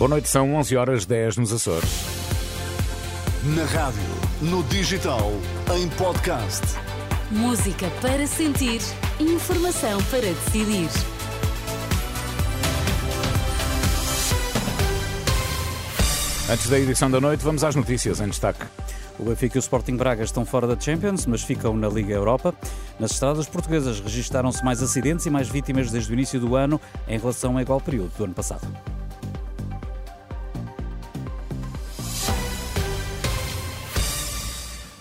Boa noite, são 11 horas 10 nos Açores. Na rádio, no digital, em podcast. Música para sentir, informação para decidir. Antes da edição da noite, vamos às notícias em destaque. O Benfica e o Sporting Braga estão fora da Champions, mas ficam na Liga Europa. Nas estradas portuguesas registaram-se mais acidentes e mais vítimas desde o início do ano em relação ao igual período do ano passado.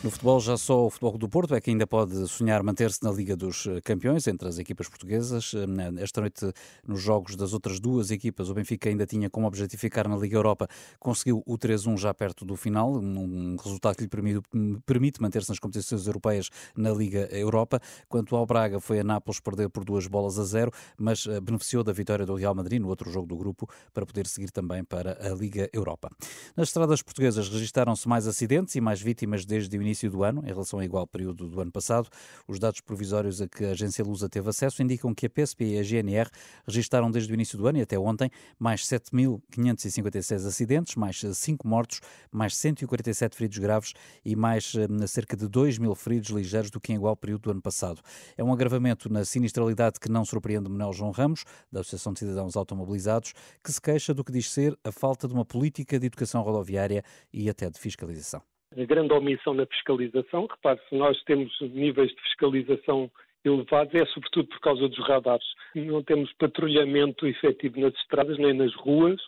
No futebol, já só o Futebol do Porto é que ainda pode sonhar manter-se na Liga dos Campeões entre as equipas portuguesas. Eh, esta noite, nos jogos das outras duas equipas, o Benfica ainda tinha como objetivo ficar na Liga Europa. Conseguiu o 3-1 já perto do final, um resultado que lhe permite, permite manter-se nas competições europeias na Liga Europa. Quanto ao Braga, foi a Nápoles perder por duas bolas a zero, mas eh, beneficiou da vitória do Real Madrid no outro jogo do grupo para poder seguir também para a Liga Europa. Nas estradas portuguesas registaram-se mais acidentes e mais vítimas desde o início início do ano, em relação ao igual período do ano passado. Os dados provisórios a que a agência Lusa teve acesso indicam que a PSP e a GNR registaram desde o início do ano e até ontem mais 7.556 acidentes, mais 5 mortos, mais 147 feridos graves e mais eh, cerca de 2 mil feridos ligeiros do que em igual período do ano passado. É um agravamento na sinistralidade que não surpreende Manuel João Ramos, da Associação de Cidadãos Automobilizados, que se queixa do que diz ser a falta de uma política de educação rodoviária e até de fiscalização grande omissão na fiscalização. Repare, se nós temos níveis de fiscalização elevados, é sobretudo por causa dos radares. Não temos patrulhamento efetivo nas estradas nem nas ruas.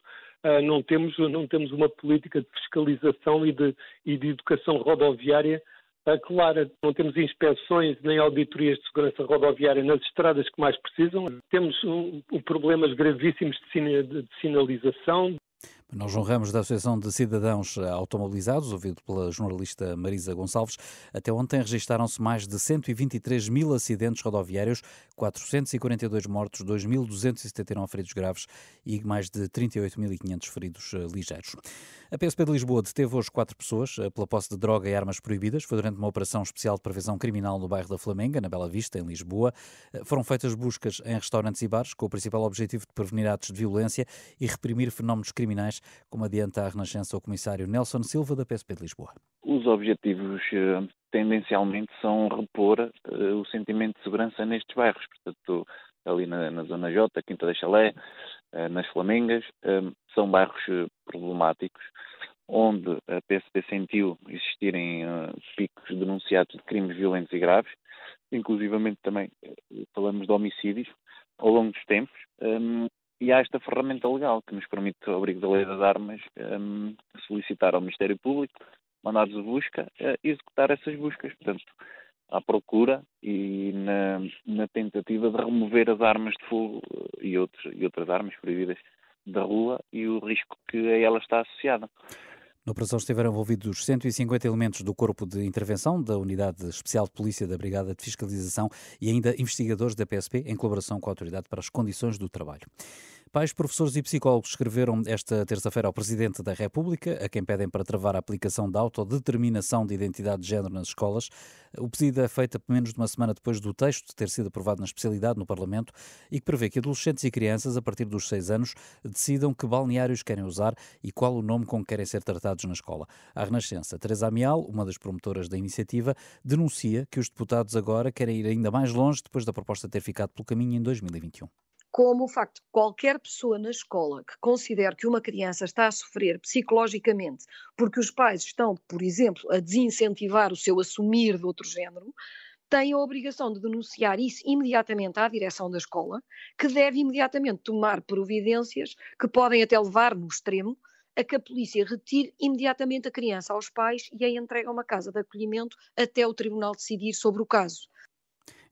Uh, não, temos, não temos uma política de fiscalização e de, e de educação rodoviária uh, clara. Não temos inspeções nem auditorias de segurança rodoviária nas estradas que mais precisam. Temos um, um problemas gravíssimos de, de sinalização, Manuel João Ramos, da Associação de Cidadãos Automobilizados, ouvido pela jornalista Marisa Gonçalves, até ontem registaram-se mais de 123 mil acidentes rodoviários, 442 mortos, 2.279 feridos graves e mais de 38.500 feridos eh, ligeiros. A PSP de Lisboa deteve hoje quatro pessoas eh, pela posse de droga e armas proibidas. Foi durante uma operação especial de prevenção criminal no bairro da Flamenga, na Bela Vista, em Lisboa. Eh, foram feitas buscas em restaurantes e bares com o principal objetivo de prevenir atos de violência e reprimir fenómenos criminais como adianta a Renascença o comissário Nelson Silva, da PSP de Lisboa. Os objetivos eh, tendencialmente são repor uh, o sentimento de segurança nestes bairros, portanto, ali na, na Zona J, Quinta da Chalé, uh, nas Flamengas, uh, são bairros problemáticos, onde a PSP sentiu existirem picos denunciados de crimes violentos e graves, inclusivamente também falamos de homicídios ao longo dos tempos, um, e há esta ferramenta legal que nos permite, ao abrigo da lei das armas, um, solicitar ao Ministério Público mandados de busca uh, executar essas buscas. Portanto, à procura e na, na, tentativa de remover as armas de fogo eh, e, outros, e outras armas proibidas da rua e o risco que a ela está associada. Na operação estiveram envolvidos 150 elementos do Corpo de Intervenção, da Unidade Especial de Polícia da Brigada de Fiscalização e ainda investigadores da PSP, em colaboração com a Autoridade para as Condições do Trabalho. Pais, professores e psicólogos escreveram esta terça-feira ao Presidente da República, a quem pedem para travar a aplicação da autodeterminação de identidade de género nas escolas. O pedido é feito menos de uma semana depois do texto ter sido aprovado na especialidade no Parlamento e que prevê que adolescentes e crianças, a partir dos seis anos, decidam que balneários querem usar e qual o nome com que querem ser tratados na escola. A Renascença, Teresa Amial, uma das promotoras da iniciativa, denuncia que os deputados agora querem ir ainda mais longe depois da proposta ter ficado pelo caminho em 2021 como o facto de qualquer pessoa na escola que considere que uma criança está a sofrer psicologicamente porque os pais estão, por exemplo, a desincentivar o seu assumir de outro género, tem a obrigação de denunciar isso imediatamente à direção da escola, que deve imediatamente tomar providências que podem até levar, no extremo, a que a polícia retire imediatamente a criança aos pais e a entregue a uma casa de acolhimento até o tribunal decidir sobre o caso.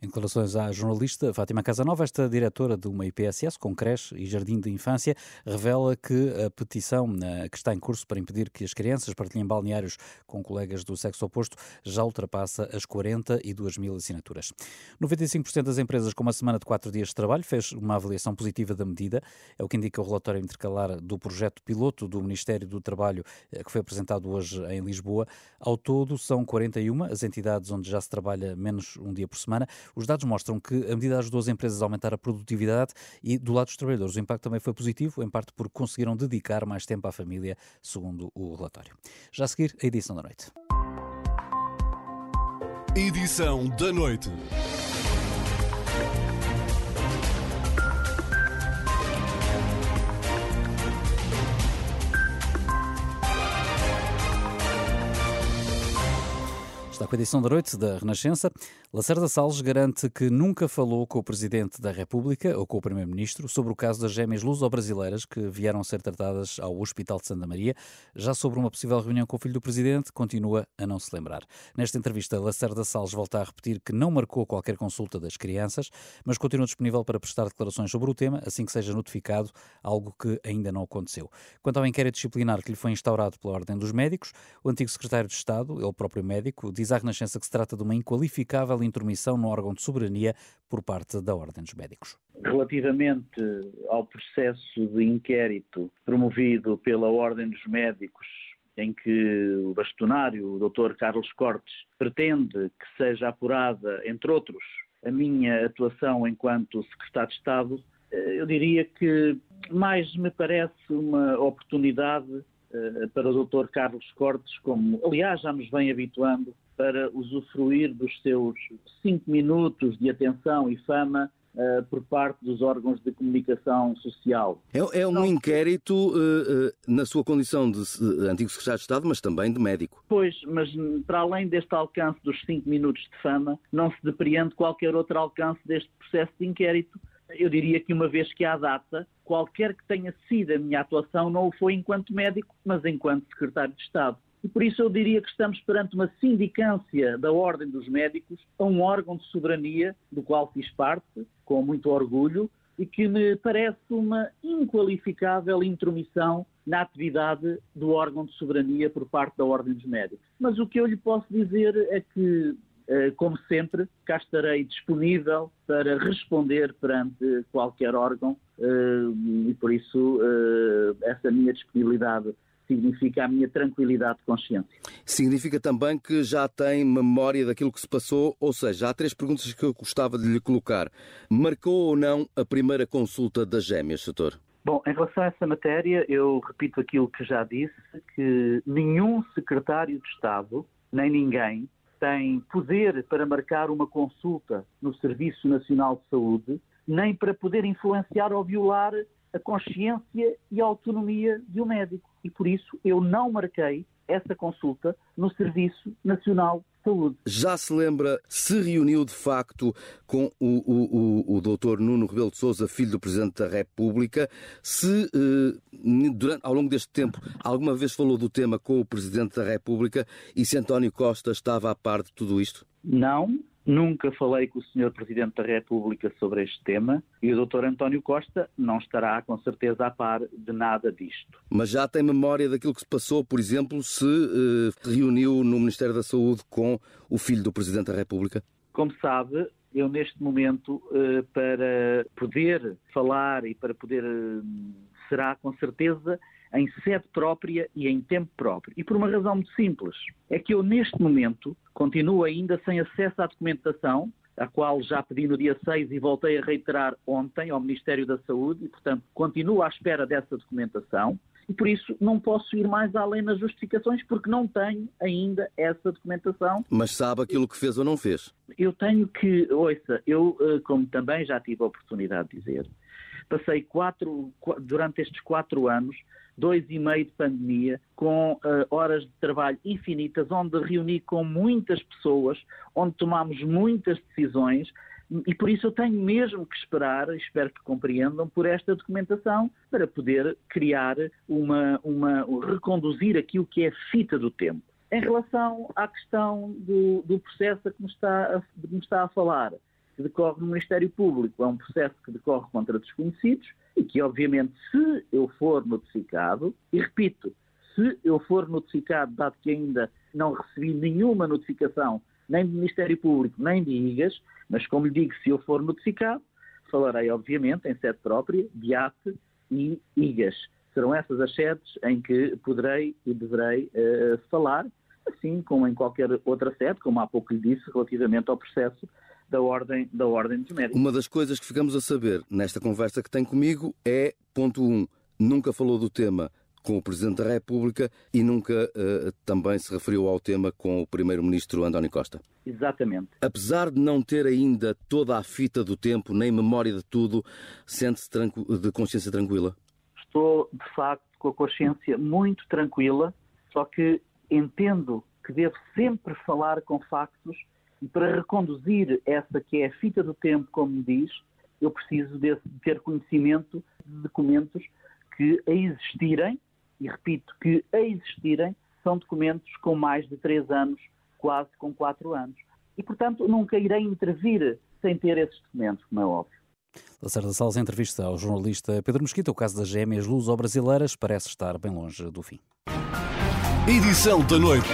Em declarações à jornalista Fátima Casanova, esta diretora de uma IPSS com creche e jardim de infância revela que a petição que está em curso para impedir que as crianças partilhem balneários com colegas do sexo oposto já ultrapassa as 42 mil assinaturas. 95% das empresas com uma semana de quatro dias de trabalho fez uma avaliação positiva da medida, é o que indica o relatório intercalar do projeto piloto do Ministério do Trabalho eh, que foi apresentado hoje em Lisboa. Ao todo, são 41 as entidades onde já se trabalha menos um dia por semana. Os dados mostram que a medida ajudou as empresas a aumentar a produtividade e, do lado dos trabalhadores, o impacto também foi positivo, em parte porque conseguiram dedicar mais tempo à família, segundo o relatório. Já a seguir, a edição da noite. Edição da noite. Está com a edição da noite da Renascença. Lacerda Salles garante que nunca falou com o Presidente da República ou com o Primeiro-Ministro sobre o caso das gêmeas luso-brasileiras que vieram ser tratadas ao Hospital de Santa Maria. Já sobre uma possível reunião com o filho do Presidente, continua a não se lembrar. Nesta entrevista, Lacerda Salles volta a repetir que não marcou qualquer consulta das crianças, mas continua disponível para prestar declarações sobre o tema assim que seja notificado, algo que ainda não aconteceu. Quanto ao inquérito disciplinar que lhe foi instaurado pela Ordem dos Médicos, o antigo secretário de Estado, ele próprio médico, diz à Renascença que se trata de uma inqualificável intromissão no órgão de soberania por parte da Ordem dos Médicos. Relativamente ao processo de inquérito promovido pela Ordem dos Médicos, em que o bastonário, o Dr. Carlos Cortes, pretende que seja apurada, entre outros, a minha atuação enquanto secretário de Estado, eu diria que mais me parece uma oportunidade eh, para o Dr. Carlos Cortes, como aliás já nos vem habituando para usufruir dos seus cinco minutos de atenção e fama uh, por parte dos órgãos de comunicação social. É, é um inquérito uh, uh, na sua condição de antigo secretário de Estado, mas também de médico. Pois, mas para além deste alcance dos cinco minutos de fama, não se depreende qualquer outro alcance deste processo de inquérito. Eu diria que uma vez que há data, qualquer que tenha sido a minha atuação não o foi enquanto médico, mas enquanto secretário de Estado. E por isso eu diria que estamos perante uma sindicância da Ordem dos Médicos a um órgão de soberania do qual fiz parte, com muito orgulho, e que me parece uma inqualificável intromissão na atividade do órgão de soberania por parte da Ordem dos Médicos. Mas o que eu lhe posso dizer é que, como sempre, cá estarei disponível para responder perante qualquer órgão eh, e por isso eh, essa minha disponibilidade significa a minha tranquilidade de consciência. Significa também que já tem memória daquilo que se passou, ou seja, há três perguntas que eu gostava de lhe colocar. Marcou ou não a primeira consulta das gêmeas, doutor? Bom, em relação a essa matéria, eu repito aquilo que já disse, que nenhum secretário de Estado, nem ninguém, tem poder para marcar uma consulta no Serviço Nacional de Saúde, nem para poder influenciar ou violar a consciência e a autonomia de um médico. E por isso eu não marquei essa consulta no Serviço Nacional de Saúde. Já se lembra se reuniu de facto com o, o, o, o doutor Nuno Rebelo de Sousa, filho do Presidente da República, se eh, durante, ao longo deste tempo alguma vez falou do tema com o Presidente da República e se António Costa estava a par de tudo isto? Não, Nunca falei com o Sr. Presidente da República sobre este tema e o Dr. António Costa não estará, com certeza, a par de nada disto. Mas já tem memória daquilo que se passou, por exemplo, se uh, reuniu no Ministério da Saúde com o filho do Presidente da República? Como sabe, eu neste momento, uh, para poder falar e para poder. Uh, será, com certeza, em sede própria e em tempo próprio. E por uma razão muito simples. É que eu, neste momento, continuo ainda sem acesso à documentação, a qual já pedi no dia 6 e voltei a reiterar ontem ao Ministério da Saúde, e, portanto, continuo à espera dessa documentação. E por isso não posso ir mais além nas justificações, porque não tenho ainda essa documentação. Mas sabe aquilo que fez ou não fez? Eu tenho que, ouça, eu, eh, como também já tive a oportunidade de dizer, passei quatro, durante estes quatro anos dois e meio de pandemia, com uh, horas de trabalho infinitas, onde reuni com muitas pessoas, onde tomámos muitas decisões, e por isso eu tenho mesmo que esperar, espero que compreendam, por esta documentação para poder criar uma, uma reconduzir aquilo que é a fita do tempo. Em relação à questão do, do processo que me, está a, me está a falar, que decorre no Ministério Público, é um processo que decorre contra desconhecidos, e que, obviamente, se eu for notificado, e repito, se eu for notificado, dado que ainda não recebi nenhuma notificação, nem do Ministério Público, nem de IGAS, mas como lhe digo, se eu for notificado, falarei, obviamente, em sede própria, de ATE e IGAS. Serão essas as sedes em que poderei e deverei uh, falar, assim como em qualquer outra sede, como há pouco lhe disse, relativamente ao processo da ordem, da ordem dos médicos. Uma das coisas que ficamos a saber nesta conversa que tem comigo é, ponto 1, um, nunca falou do tema com o Presidente da República e nunca uh, também se referiu ao tema com o Primeiro-Ministro António Costa. Exatamente. Apesar de não ter ainda toda a fita do tempo, nem memória de tudo, sente-se de consciência tranquila? Estou, de facto, com a consciência muito tranquila, só que entendo que devo sempre falar com factos e para reconduzir essa que é a fita do tempo, como me diz, eu preciso de ter conhecimento de documentos que a existirem e repito que a existirem são documentos com mais de três anos, quase com quatro anos. E, portanto, nunca irei intervir sem ter esses documentos, como é óbvio. Lacerda Salles, entrevista ao jornalista Pedro Mesquita. O caso das gêmeas luso-brasileiras parece estar bem longe do fim. Edição da noite.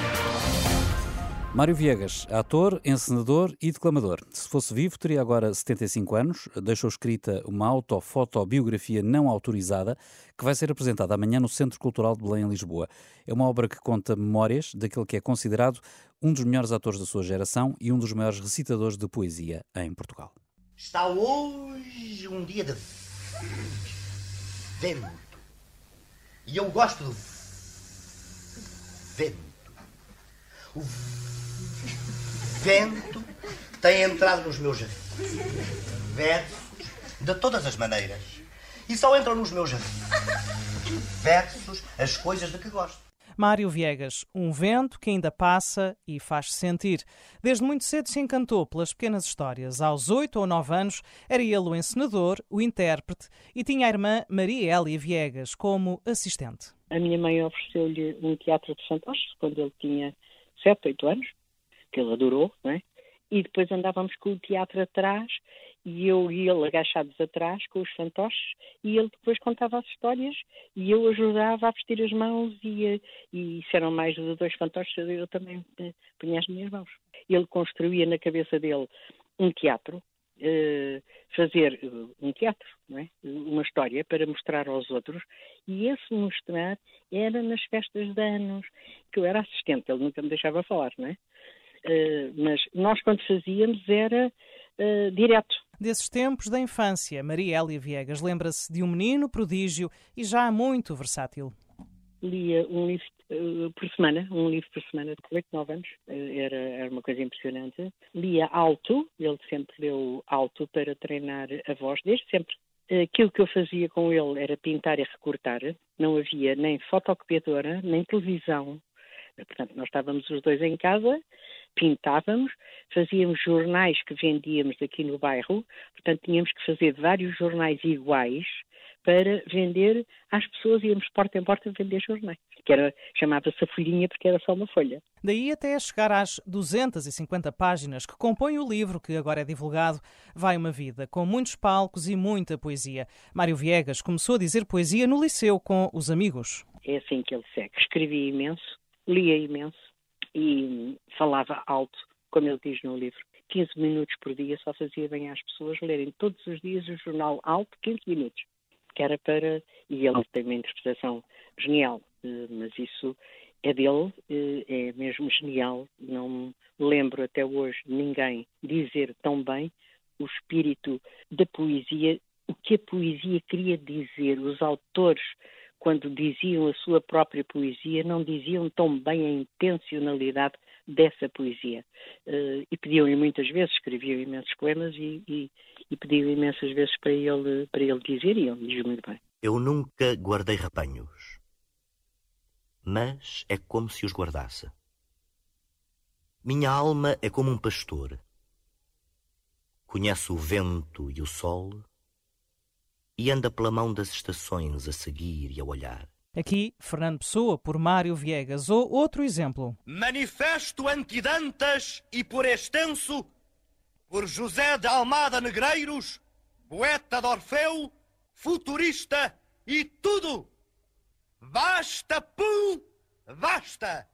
Mário Viegas, ator, encenador e declamador. Se fosse vivo, teria agora 75 anos. Deixou escrita uma autofotobiografia não autorizada que vai ser apresentada amanhã no Centro Cultural de Belém, em Lisboa. É uma obra que conta memórias daquele que é considerado um dos melhores atores da sua geração e um dos maiores recitadores de poesia em Portugal. Está hoje um dia de vento. E eu gosto do vento. O vento tem entrado nos meus versos de todas as maneiras. E só entram nos meus versos as coisas de que gosto. Mário Viegas, um vento que ainda passa e faz -se sentir. Desde muito cedo se encantou pelas pequenas histórias. Aos oito ou nove anos era ele o encenador, o intérprete e tinha a irmã Maria Elia Viegas como assistente. A minha mãe ofereceu-lhe um teatro de fantoches quando ele tinha sete, oito anos que ele adorou, não é? E depois andávamos com o teatro atrás e eu e ele agachados atrás com os fantoches e ele depois contava as histórias e eu ajudava a vestir as mãos e, e se eram mais de dois fantoches eu também eh, punha as minhas mãos. Ele construía na cabeça dele um teatro, uh, fazer um teatro, é? uma história para mostrar aos outros e esse mostrar era nas festas de anos, que eu era assistente, ele nunca me deixava falar, não é? Eh, mas nós, quando fazíamos, era uh, direto. Desses tempos da infância, Maria Elia Viegas lembra-se de um menino prodígio e já muito versátil. Lia um livro uh, por semana, um livro por semana de 8, 9 anos, era, era uma coisa impressionante. Lia alto, ele sempre leu alto para treinar a voz, desde sempre. Aquilo que eu fazia com ele era pintar e recortar. Não havia nem fotocopiadora, nem televisão. Portanto, nós estávamos os dois em casa pintávamos, fazíamos jornais que vendíamos aqui no bairro, portanto tínhamos que fazer vários jornais iguais para vender às pessoas, íamos porta em porta vender jornais, que era, chamava-se a folhinha porque era só uma folha. Daí até chegar às 250 páginas que compõem o livro que agora é divulgado, vai uma vida, com muitos palcos e muita poesia. Mário Viegas começou a dizer poesia no liceu com os amigos. É assim que ele segue. Escrevia imenso, lia imenso, e falava alto, como ele diz no livro. 15 minutos por dia só fazia bem às pessoas lerem todos os dias o jornal alto, 15 minutos. Que era para. E ele tem uma interpretação genial, eh, mas isso é dele, eh, é mesmo genial. Não lembro até hoje ninguém dizer tão bem o espírito da poesia, o que a poesia queria dizer, os autores quando diziam a sua própria poesia, não diziam tão bem a intencionalidade dessa poesia. Uh, e pediam-lhe muitas vezes, escreviam imensos poemas e, e, e pediam imensas vezes para ele, para ele dizer, e ele diz muito bem. Eu nunca guardei rebanhos, mas é como se os guardasse. Minha alma é como um pastor. Conhece o vento e o sol e anda pela mão das estações a seguir e a olhar. Aqui, Fernando Pessoa por Mário Viegas. Ou outro exemplo. Manifesto antidantas e por extenso por José de Almada Negreiros, poeta de Orfeu, futurista e tudo. Basta, pum, basta!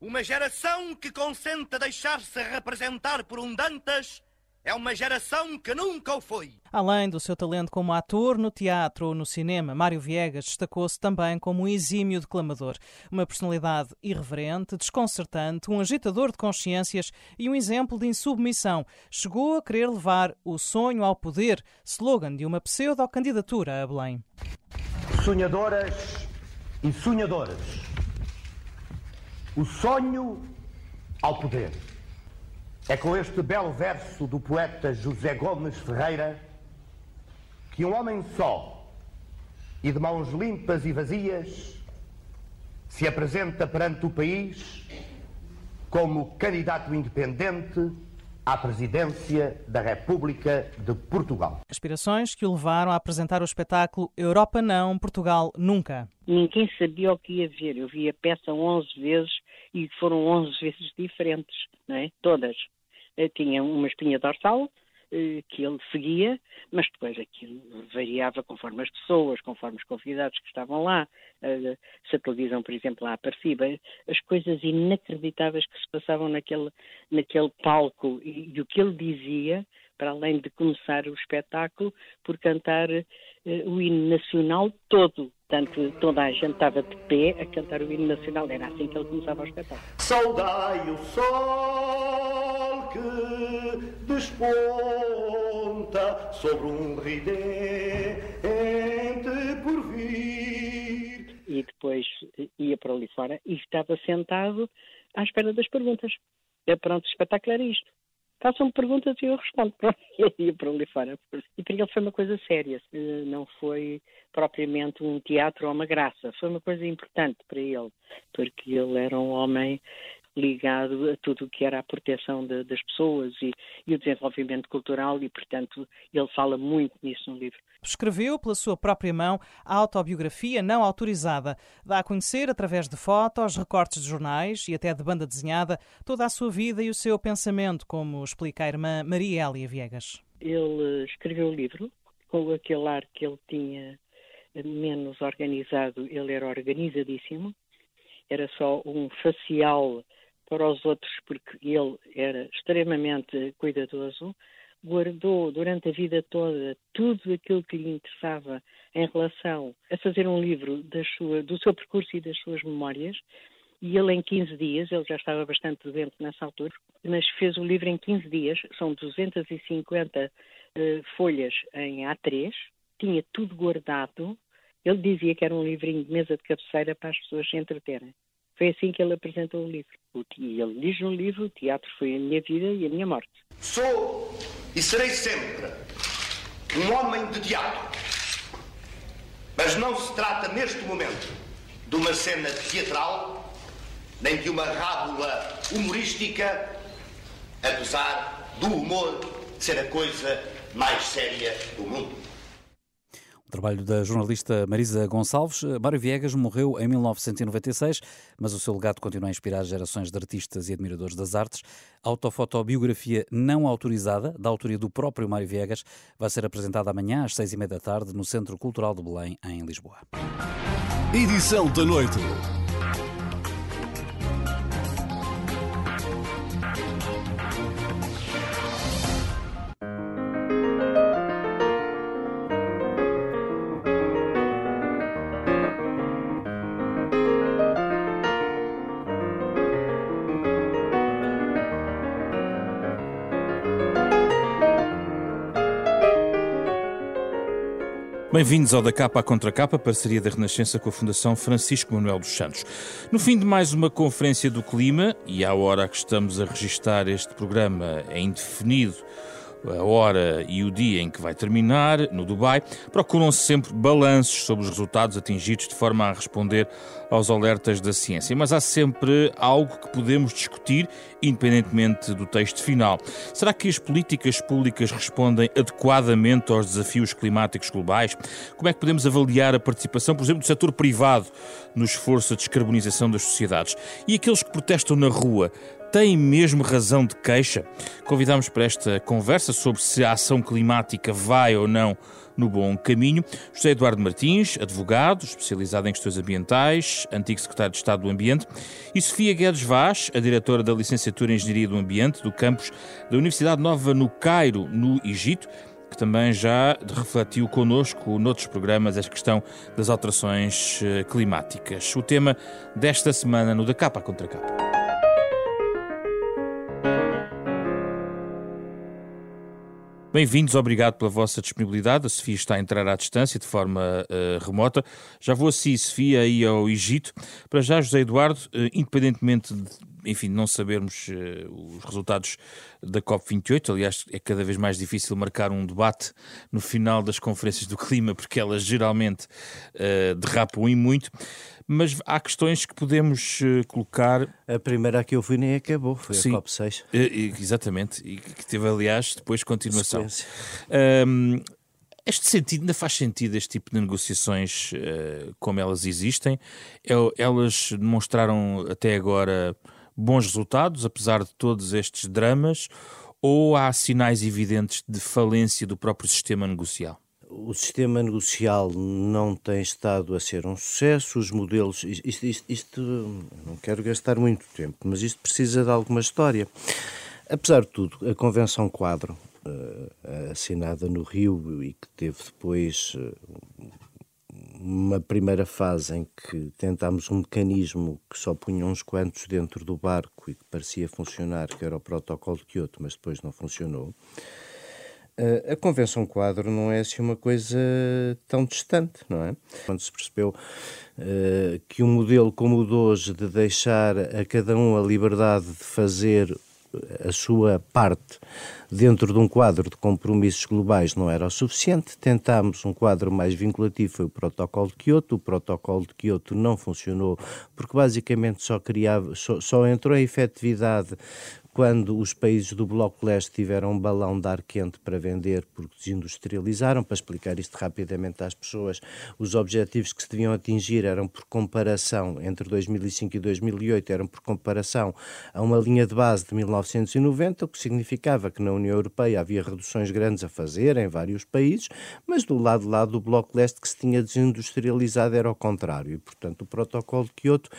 Uma geração que consente deixar-se representar por um Dantas é uma geração que nunca o foi. Além do seu talento como ator no teatro ou no cinema, Mário Viegas destacou-se também como um exímio declamador. Uma personalidade irreverente, desconcertante, um agitador de consciências e um exemplo de insubmissão. Chegou a querer levar o sonho ao poder, slogan de uma pseudo-candidatura a Belém. Sonhadoras e sonhadores. O sonho ao poder. É com este belo verso do poeta José Gomes Ferreira que um homem só e de mãos limpas e vazias se apresenta perante o país como candidato independente à presidência da República de Portugal. Aspirações que o levaram a apresentar o espetáculo Europa Não, Portugal Nunca. Ninguém sabia o que ia ver. Eu vi a peça 11 vezes e foram 11 vezes diferentes, não é? Todas. Eu tinha uma espinha dorsal eh, que ele seguia, mas depois aquilo variava conforme as pessoas, conforme os convidados que estavam lá. Eh, se a televisão, por exemplo, lá aparecia, as coisas inacreditáveis que se passavam naquele, naquele palco e, e o que ele dizia, para além de começar o espetáculo, por cantar o hino nacional todo. Portanto, toda a gente estava de pé a cantar o hino nacional. Era assim que ele começava o espetáculo. Saudai o sol que desponta sobre um ridente por vir. E depois ia para ali fora e estava sentado à espera das perguntas. É pronto, o espetáculo era isto façam-me perguntas e eu respondo. Pronto, ele ia para ali fora. E para ele foi uma coisa séria, não foi propriamente um teatro ou uma graça, foi uma coisa importante para ele, porque ele era um homem ligado a tudo o que era a proteção de, das pessoas e, e, o desenvolvimento cultural e, portanto, ele fala muito nisso no livro. Escreveu pela sua própria mão a autobiografia não autorizada. Dá a conhecer, através de fotos, recortes de jornais e até de banda desenhada, toda a sua vida e o seu pensamento, como explica a irmã Maria Elia Viegas. Ele escreveu o livro com aquele ar que ele tinha menos organizado, ele era organizadíssimo, era só um facial para os outros, porque ele era extremamente cuidadoso, guardou durante a vida toda tudo aquilo que lhe interessava em relação a fazer um livro sua, do seu percurso e das suas memórias. E ele, em 15 dias, ele já estava bastante doente nessa altura, mas fez o livro em 15 dias, são 250 uh, eh, folhas em A3, tinha tudo guardado. Ele dizia que era um livrinho de mesa de cabeceira para as pessoas se entreterem. Foi assim que ele apresentou o livro. E ele diz no livro: o teatro foi a minha vida e a minha morte. Sou e serei sempre um homem de teatro. Mas não se trata neste momento de uma cena teatral, nem de uma rábula humorística, apesar do humor ser a coisa mais séria do mundo. Trabalho da jornalista Marisa Gonçalves. Mário Viegas morreu em 1996, mas o seu legado continua a inspirar gerações de artistas e admiradores das artes. A autofotobiografia não autorizada, da autoria do próprio Mário Viegas, vai ser apresentada amanhã às seis e meia da tarde no Centro Cultural de Belém, em Lisboa. Edição da noite. Bem-vindos ao Da Capa à Contra Capa, parceria da Renascença com a Fundação Francisco Manuel dos Santos. No fim de mais uma conferência do clima, e à hora que estamos a registrar este programa é indefinido a hora e o dia em que vai terminar, no Dubai, procuram-se sempre balanços sobre os resultados atingidos de forma a responder aos alertas da ciência. Mas há sempre algo que podemos discutir, independentemente do texto final. Será que as políticas públicas respondem adequadamente aos desafios climáticos globais? Como é que podemos avaliar a participação, por exemplo, do setor privado no esforço de descarbonização das sociedades? E aqueles que protestam na rua têm mesmo razão de queixa? Convidamos para esta conversa sobre se a ação climática vai ou não no bom caminho. José Eduardo Martins, advogado, especializado em questões ambientais, antigo secretário de Estado do Ambiente, e Sofia Guedes Vaz, a diretora da licenciatura em Engenharia do Ambiente do campus da Universidade Nova no Cairo, no Egito, que também já refletiu connosco noutros programas esta questão das alterações eh, climáticas. O tema desta semana no Da Capa Contra Capa. Bem-vindos, obrigado pela vossa disponibilidade. A Sofia está a entrar à distância de forma uh, remota. Já vou assim, Sofia, aí ao Egito. Para já, José Eduardo, uh, independentemente de enfim, não sabermos uh, os resultados da COP28. Aliás, é cada vez mais difícil marcar um debate no final das conferências do clima, porque elas geralmente uh, derrapam e muito mas há questões que podemos uh, colocar. A primeira que eu fui nem acabou, foi Sim, a COP6. Uh, exatamente, e que teve, aliás, depois continuação. Um, este sentido, ainda faz sentido este tipo de negociações uh, como elas existem? Elas demonstraram até agora bons resultados, apesar de todos estes dramas, ou há sinais evidentes de falência do próprio sistema negocial? o sistema negocial não tem estado a ser um sucesso, os modelos. Isto, isto, isto, não quero gastar muito tempo, mas isto precisa de alguma história. Apesar de tudo, a Convenção Quadro, uh, assinada no Rio e que teve depois uh, uma primeira fase em que tentámos um mecanismo que só punha uns quantos dentro do barco e que parecia funcionar, que era o protocolo de Kyoto, mas depois não funcionou. A Convenção Quadro não é assim uma coisa tão distante, não é? Quando se percebeu uh, que um modelo como o de hoje, de deixar a cada um a liberdade de fazer a sua parte dentro de um quadro de compromissos globais não era o suficiente. Tentámos um quadro mais vinculativo, foi o Protocolo de Kyoto. O Protocolo de Kyoto não funcionou porque basicamente só criava, só, só entrou em efetividade quando os países do Bloco Leste tiveram um balão de ar quente para vender porque desindustrializaram, para explicar isto rapidamente às pessoas, os objetivos que se deviam atingir eram por comparação, entre 2005 e 2008, eram por comparação a uma linha de base de 1990, o que significava que na União Europeia havia reduções grandes a fazer em vários países, mas do lado lá do Bloco Leste que se tinha desindustrializado era o contrário. E, portanto, o protocolo de Kyoto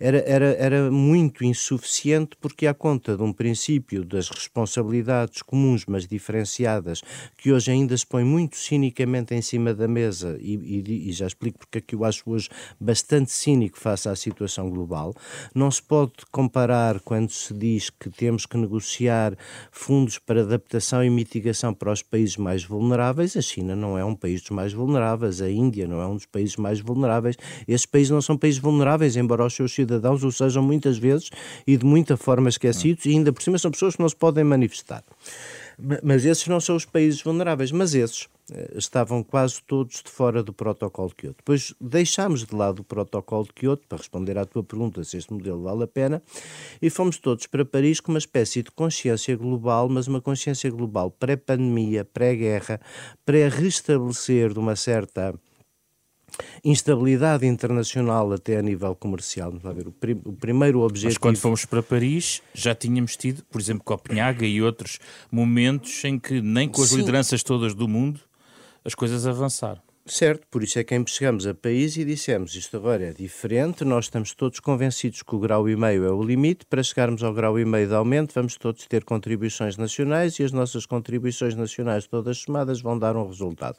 era, era, era muito insuficiente porque, à conta de um princípio das responsabilidades comuns, mas diferenciadas, que hoje ainda se põe muito cinicamente em cima da mesa, e, e, e já explico porque é que eu acho hoje bastante cínico face à situação global, não se pode comparar quando se diz que temos que negociar fundos para adaptação e mitigação para os países mais vulneráveis. A China não é um país dos mais vulneráveis, a Índia não é um dos países mais vulneráveis. Esses países não são países vulneráveis, embora os seus cidadãos o sejam muitas vezes e de muita forma esquecidos, e ainda por cima são pessoas que não se podem manifestar. Mas esses não são os países vulneráveis, mas esses eh, estavam quase todos de fora do protocolo de Kyoto. Depois deixámos de lado o protocolo de Kyoto, para responder à tua pergunta se este modelo vale a pena, e fomos todos para Paris com uma espécie de consciência global, mas uma consciência global pré-pandemia, pré-guerra, pré-restabelecer de uma certa instabilidade internacional até a nível comercial. Vamos lá ver, o, prim o primeiro objetivo... Mas quando fomos para Paris já tínhamos tido, por exemplo, Copenhaga e outros momentos em que nem com as Sim. lideranças todas do mundo as coisas avançaram. Certo, por isso é que chegamos a país e dissemos isto agora é diferente, nós estamos todos convencidos que o grau e meio é o limite, para chegarmos ao grau e meio de aumento vamos todos ter contribuições nacionais e as nossas contribuições nacionais todas somadas vão dar um resultado.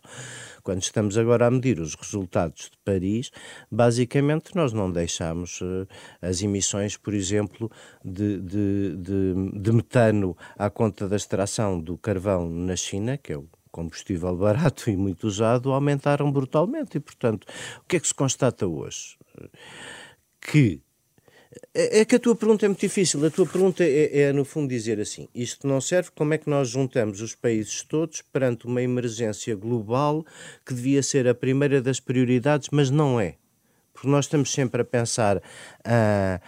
Quando estamos agora a medir os resultados de Paris, basicamente nós não deixamos uh, as emissões, por exemplo, de, de, de, de metano à conta da extração do carvão na China, que é o combustível barato e muito usado aumentaram brutalmente. E, portanto, o que é que se constata hoje? Que é, é que a tua pergunta é muito difícil. A tua pergunta é, é, no fundo, dizer assim: isto não serve, como é que nós juntamos os países todos perante uma emergência global que devia ser a primeira das prioridades, mas não é? Porque nós estamos sempre a pensar. Ah,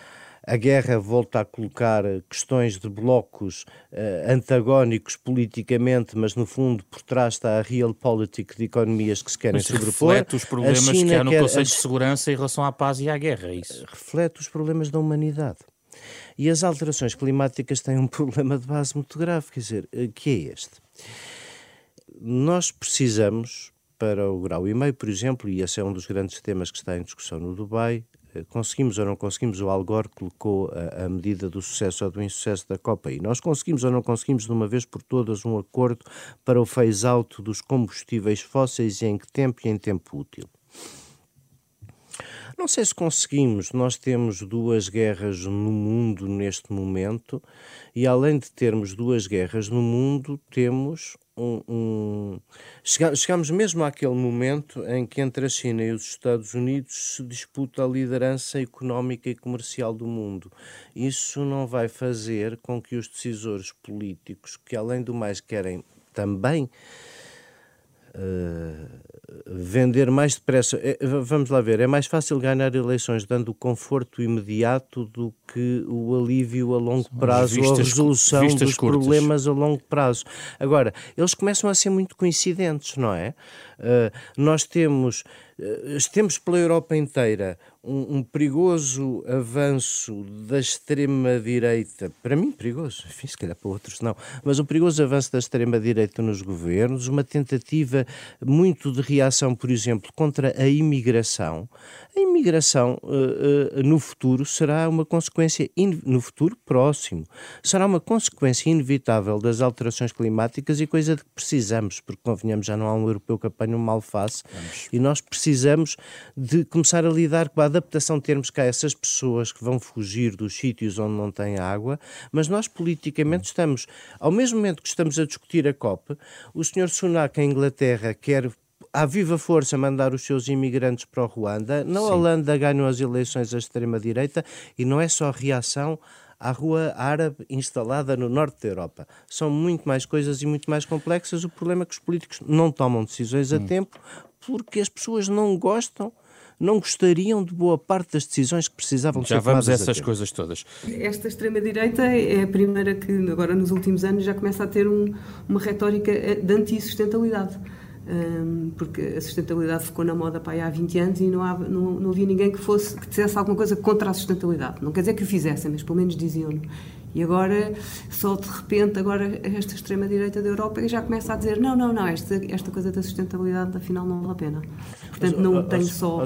a guerra volta a colocar questões de blocos uh, antagónicos politicamente, mas no fundo por trás está a realpolitik de economias que se querem mas sobrepor. reflete os problemas que há no quer... Conselho de Segurança em relação à paz e à guerra, é isso? Reflete os problemas da humanidade. E as alterações climáticas têm um problema de base muito grave, quer dizer, eh, que é este. Nós precisamos para o grau e meio, por exemplo, e esse é um dos grandes temas que está em discussão no Dubai, conseguimos ou não conseguimos, o Al Gore colocou a, a, medida do sucesso ou do insucesso da Copa e nós conseguimos ou não conseguimos de uma vez por todas um acordo para o phase-out dos combustíveis fósseis e em que tempo e em tempo útil. Não sei se conseguimos, nós temos duas guerras no mundo neste momento e além de termos duas guerras no mundo, temos um, um... Chegamos mesmo àquele momento em que entre a China e os Estados Unidos se disputa a liderança económica e comercial do mundo. Isso não vai fazer com que os decisores políticos, que além do mais querem também Uh, vender mais depressa. É, vamos lá ver, é mais fácil ganhar eleições dando o conforto imediato do que o alívio a longo prazo ou a resolução dos curtas. problemas a longo prazo. Agora, eles começam a ser muito coincidentes, não é? Uh, nós temos, uh, temos pela Europa inteira um, um, perigoso avanço da extrema-direita, para mim perigoso, enfim, se calhar para outros não, mas um perigoso avanço da extrema-direita nos governos, uma tentativa muito de reação, por exemplo, contra a imigração. A imigração uh, uh, no futuro será uma consequência, no futuro próximo, será uma consequência inevitável das alterações climáticas e coisa de que precisamos, porque convenhamos, já não há um europeu que apanhe um mal face Vamos. e nós precisamos de começar a lidar com a adaptação termos cá essas pessoas que vão fugir dos sítios onde não tem água, mas nós politicamente estamos, ao mesmo momento que estamos a discutir a COP, o Sr. Sunak em Inglaterra quer à viva força mandar os seus imigrantes para o Ruanda. Na Sim. Holanda ganham as eleições a extrema-direita e não é só reação à rua árabe instalada no norte da Europa. São muito mais coisas e muito mais complexas. O problema é que os políticos não tomam decisões a hum. tempo porque as pessoas não gostam não gostariam de boa parte das decisões que precisavam já ser tomadas. Já vamos a essas coisas todas. Esta extrema-direita é a primeira que, agora nos últimos anos, já começa a ter um, uma retórica de antissustentabilidade porque a sustentabilidade ficou na moda para há 20 anos e não, há, não, não, havia ninguém que fosse que dissesse alguma coisa contra a sustentabilidade. Não quer dizer que o fizessem, mas pelo menos diziam-no. E agora, só de repente, agora esta extrema-direita da Europa já começa a dizer não, não, não, esta, esta coisa da sustentabilidade afinal não vale a pena. Portanto, não tem só...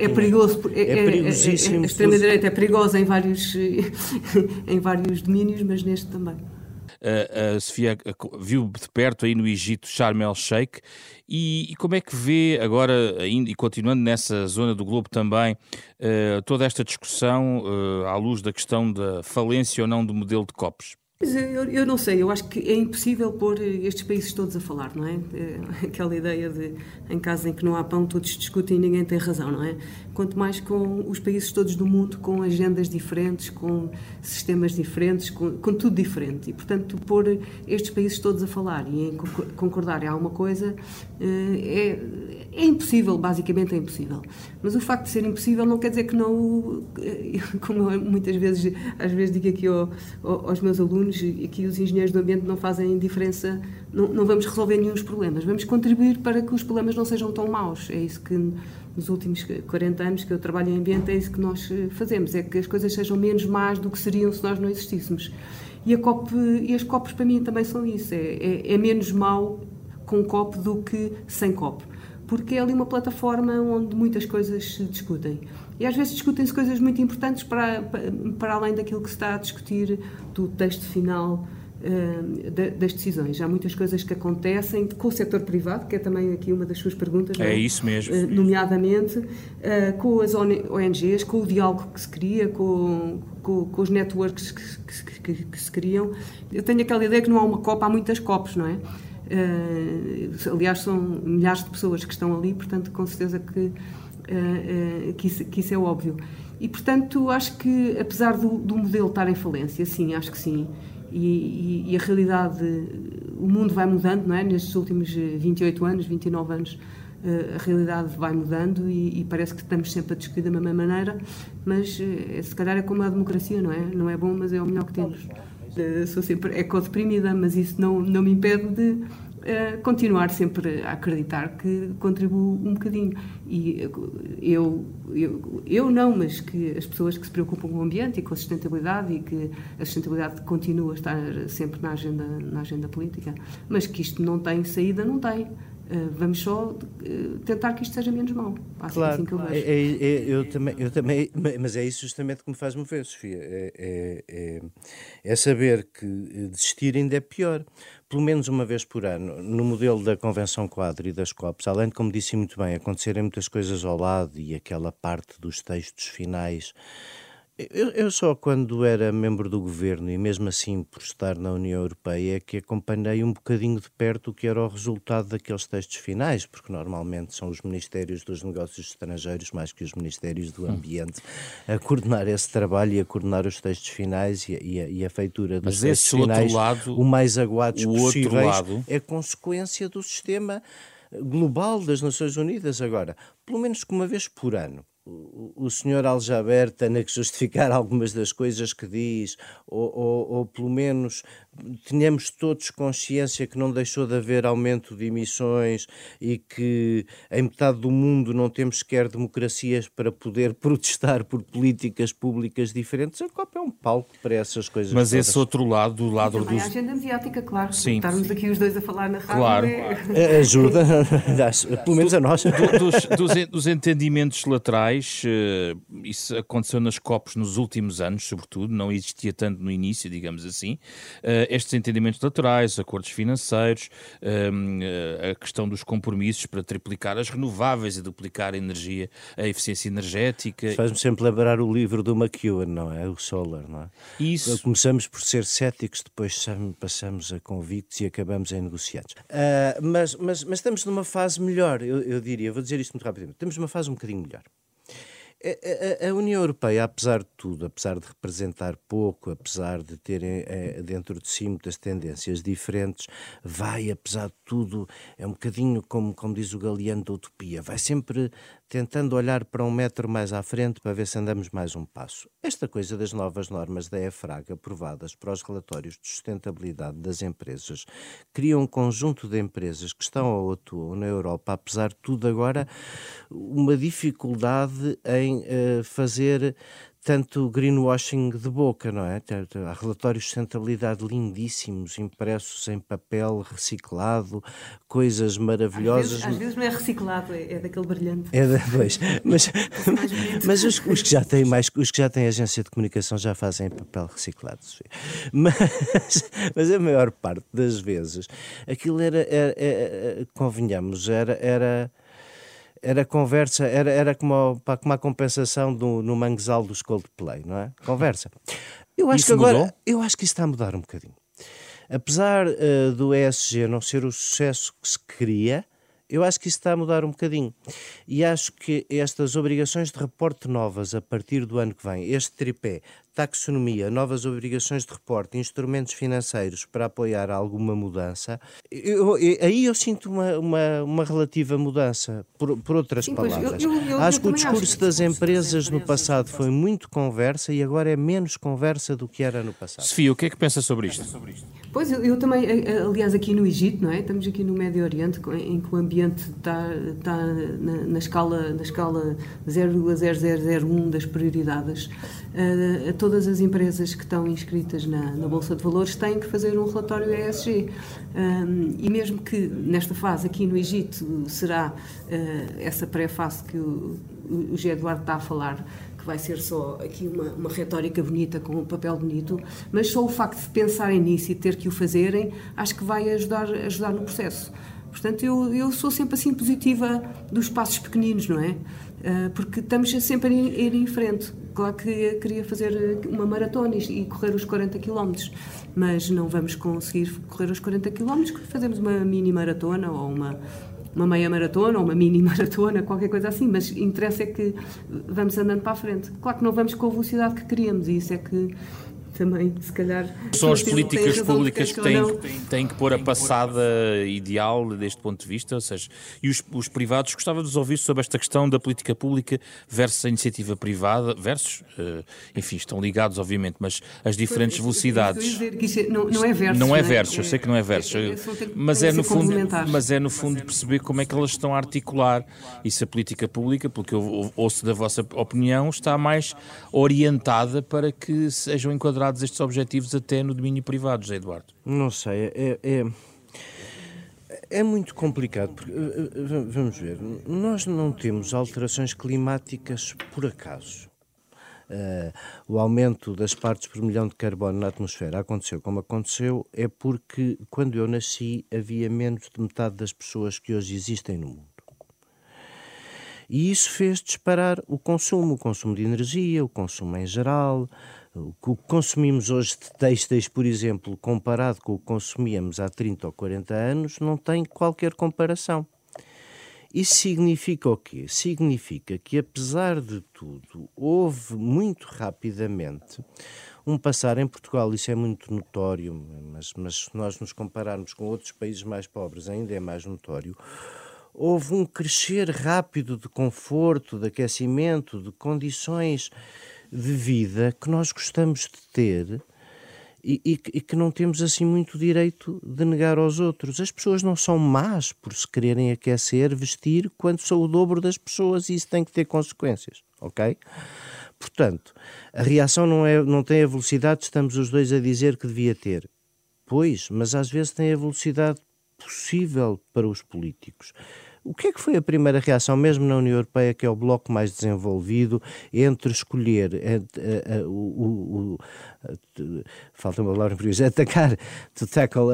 É, é perigoso... É, é, é perigosíssimo. A extrema-direita é perigosa em vários, em vários domínios, mas neste também a Sofia viu de perto aí no Egito Sharm el-Sheikh e, e, como é que vê agora, ainda, e continuando nessa zona do globo também, uh, toda esta discussão uh, à luz da questão da falência ou não do modelo de COPs? Eu, eu, não sei, eu acho que é impossível pôr estes países todos a falar, não é? é? Aquela ideia de em casos em que não há pão todos discutem e ninguém tem razão, não é? Quanto mais com os países todos do mundo com agendas diferentes, com sistemas diferentes, com, com tudo diferente. E, portanto, pôr estes países todos a falar e em concordar em alguma coisa eh, é, é impossível, basicamente é impossível. Mas o facto de ser impossível não quer dizer que não, eh, como eu muitas vezes, às vezes digo aqui ao, aos meus alunos, e que os engenheiros do ambiente não fazem diferença, não, não vamos resolver nenhum dos problemas, vamos contribuir para que os problemas não sejam tão maus. É isso que nos últimos 40 anos que eu trabalho em ambiente, é isso que nós eh, fazemos, é que as coisas sejam menos más do que seriam se nós não existíssemos. E, a COP, e as COPs para mim também são isso, é, é, é menos mau com COP do que sem COP porque é ali uma plataforma onde muitas coisas se discutem. E às vezes discutem-se coisas muito importantes para, para além daquilo que se está a discutir do texto final uh, das decisões. Há muitas coisas que acontecem com o setor privado, que é também aqui uma das suas perguntas. É, é? isso mesmo. Uh, nomeadamente uh, com as ONGs, com o diálogo que se cria, com, com, com os networks que, que, que, se criam. Eu tenho aquela ideia que não há uma Copa, há muitas COPs, não é? Aliás, são milhares de pessoas que estão ali, portanto, com certeza que, que, isso, que, isso, é óbvio. E, portanto, acho que, apesar do, do modelo estar em falência, sim, acho que sim, e, e, e, a realidade, o mundo vai mudando, não é? Nestes últimos 28 anos, 29 anos, a realidade vai mudando e, e, parece que estamos sempre a discutir da mesma maneira, mas se calhar é como a democracia, não é? Não é bom, mas é o melhor que temos. Sou sempre ecodeprimida, mas isso não, não me impede de uh, continuar sempre a acreditar que contribuo um bocadinho. E eu, eu, eu não, mas que as pessoas que se preocupam com o ambiente e com a sustentabilidade e que a sustentabilidade continua a estar sempre na agenda, na agenda política, mas que isto não tem saída, não tem. Uh, vamos só uh, tentar que isto seja menos mau. Assim, claro, assim que eu, é, é, é, eu, também, eu também, mas é isso justamente que me faz mover, Sofia. É, é, é, é saber que desistir ainda é pior. Pelo menos uma vez por ano, no modelo da Convenção Quadro e das COPs, além de, como disse muito bem, acontecerem muitas coisas ao lado e aquela parte dos textos finais eu, eu, só quando era membro do governo e mesmo assim por estar na União Europeia é que acompanhei um bocadinho de perto o que era o resultado daqueles textos finais, porque normalmente são os Ministérios dos Negócios Estrangeiros mais que os Ministérios do hum. Ambiente a coordenar esse trabalho e a coordenar os textos finais e a, e a, e a feitura dos Mas textos finais lado, o mais aguados o possíveis lado... é consequência do sistema global das Nações Unidas agora, pelo menos que uma vez por ano o, senhor Aljaber tem que justificar algumas das coisas que diz, ou, ou, ou, pelo menos tenhamos todos consciência que não deixou de haver aumento de emissões e que em metade do mundo não temos sequer democracias para poder protestar por políticas públicas diferentes. A COP é um palco para essas coisas. Mas todas. esse outro lado, do lado dos... a agenda mediática, claro. Sim. Estarmos aqui os dois a falar na rádio claro. É... Ajuda, pelo menos a nós. Do, dos, dos, dos entendimentos laterais eh, isso aconteceu nas COPs nos últimos anos, sobretudo, não existia tanto no início, digamos assim. Uh, estes entendimentos laterais, acordos financeiros, uh, a questão dos compromissos para triplicar as renováveis e duplicar a energia, a eficiência energética. Faz-me sempre lembrar o livro do McEwen, não é? O Solar, não é? Isso. Começamos por ser céticos, depois passamos a convictos e acabamos em negociados. Uh, mas, mas, mas estamos numa fase melhor, eu, eu diria, vou dizer isto muito rapidamente, estamos numa fase um bocadinho melhor. A, a, União Europeia, apesar de tudo, apesar de representar pouco, apesar de ter é, dentro de si muitas tendências diferentes, vai, apesar de tudo, é um bocadinho como, como diz o Galeano da Utopia, vai sempre tentando olhar para um metro mais à frente para ver se andamos mais um passo. Esta coisa das novas normas da EFRAG aprovadas para os relatórios de sustentabilidade das empresas cria um conjunto de empresas que estão ou atuam na Europa, apesar de tudo agora, uma dificuldade em uh, fazer tanto greenwashing de boca, não é? Há relatórios de sustentabilidade lindíssimos, impressos em papel reciclado, coisas maravilhosas. Às vezes, às vezes não é reciclado, é, é daquele brilhante. É da, pois, mas, mas os, os, que já têm mais, os que já têm agência de comunicação já fazem papel reciclado. Mas, mas a maior parte das vezes aquilo era, era, era convenhamos, era, era era conversa, era, era como, pá, como a compensação do, no manguezal dos Coldplay, não é? Conversa. Eu acho isso que agora, mudou? eu acho que isso está a mudar um bocadinho. Apesar uh, do ESG não ser o sucesso que se queria, eu acho que isso está a mudar um bocadinho. E acho que estas obrigações de reporte novas a partir do ano que vem, este tripé, taxonomia, novas obrigações de reporte, instrumentos financeiros para apoiar alguma mudança, eu, eu, aí eu sinto uma, uma, uma relativa mudança, por, por outras Sim, palavras. Eu, eu, acho que o discurso das empresas no passado foi muito conversa e agora é menos conversa do que era no passado. Sofia, o que é que pensa sobre isto? Pois, eu, eu, também, aliás, aqui no Egito, não é? Estamos aqui no Médio Oriente, em que o ambiente está, está na, na escala, na escala 0,0001 das prioridades. Uh, todas as empresas que estão inscritas na, na, Bolsa de Valores têm que fazer um relatório ESG. Um, e mesmo que nesta fase aqui no Egito será uh, essa pré-fase que o, o G. Eduardo está a falar, que vai ser só aqui uma, uma retórica bonita com um papel bonito, mas só o facto de pensarem nisso e ter que o fazerem, acho que vai ajudar, ajudar no processo. Portanto, eu, eu sou sempre assim positiva dos passos pequeninos, não é? Uh, porque estamos sempre a ir, a ir, em frente. Claro que queria fazer uma maratona e correr os 40 km, mas não vamos conseguir correr os 40 km, fazemos uma mini maratona ou uma, uma meia maratona ou uma mini maratona, qualquer coisa assim, mas interessa é que vamos andando para a frente. Claro que não vamos com a velocidade que queríamos e isso é que também, se calhar. São as políticas públicas que têm, têm que pôr a passada ideal deste ponto de vista, ou seja, e os, os privados, gostava de vos ouvir sobre esta questão da política pública versus a iniciativa privada, versus, uh, enfim, estão ligados, obviamente, mas as diferentes velocidades. É, não, não é versus. Não é, é versus, eu sei que não é versus, é, mas é no fundo, mas é no fundo perceber como é que elas estão a articular e se a política pública, porque eu ouço da vossa opinião, está mais orientada para que sejam enquadrados enquadrados estes objetivos até no domínio privado, José Eduardo? Não sei, é, é, É muito complicado, porque, vamos ver, nós não temos alterações climáticas por acaso. Uh, o aumento das partes por milhão de carbono na atmosfera aconteceu como aconteceu, é porque quando eu nasci havia menos de metade das pessoas que hoje existem no mundo. E isso fez disparar o consumo, o consumo de energia, o consumo em geral. O que consumimos hoje de têxteis, por exemplo, comparado com o que consumíamos há 30 ou 40 anos, não tem qualquer comparação. Isso significa o quê? Significa que, apesar de tudo, houve muito rapidamente um passar em Portugal, isso é muito notório, mas, mas se nós nos compararmos com outros países mais pobres, ainda é mais notório. Houve um crescer rápido de conforto, de aquecimento, de condições de vida que nós gostamos de ter e, e, e, que não temos assim muito direito de negar aos outros. As pessoas não são más por se quererem aquecer, vestir, quando são o dobro das pessoas e isso tem que ter consequências, ok? Portanto, a reação não, é, não tem a velocidade estamos os dois a dizer que devia ter. Pois, mas às vezes tem a velocidade possível para os políticos. O que é que foi a primeira reação, mesmo na União Europeia, que é o bloco mais desenvolvido, entre escolher a, o, o, falta uma palavra em português, atacar, to tackle,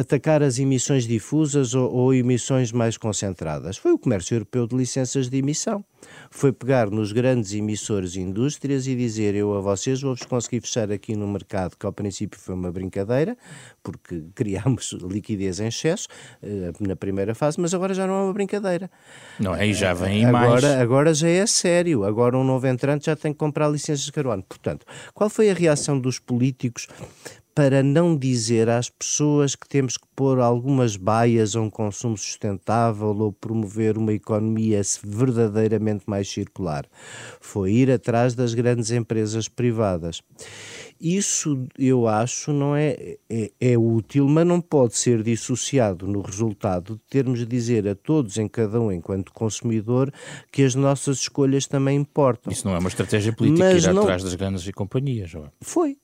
atacar as emissões difusas ou, ou emissões mais concentradas? Foi o comércio europeu de licenças de emissão foi pegar nos grandes emissores e indústrias e dizer eu a vocês vou-vos conseguir fechar aqui no mercado, que ao princípio foi uma brincadeira, porque criámos liquidez em excesso eh, na primeira fase, mas agora já não é uma brincadeira. Não, aí já vem agora, mais. Agora já é sério, agora um novo entrante já tem que comprar licenças de carbono. Portanto, qual foi a reação dos políticos para não dizer às pessoas que temos que pôr algumas baias a um consumo sustentável ou promover uma economia verdadeiramente mais circular. Foi ir atrás das grandes empresas privadas. Isso, eu acho, não é, é, é útil, mas não pode ser dissociado no resultado de termos de dizer a todos, em cada um, enquanto consumidor, que as nossas escolhas também importam. Isso não é uma estratégia política mas ir não... atrás das grandes companhias, não é? Foi,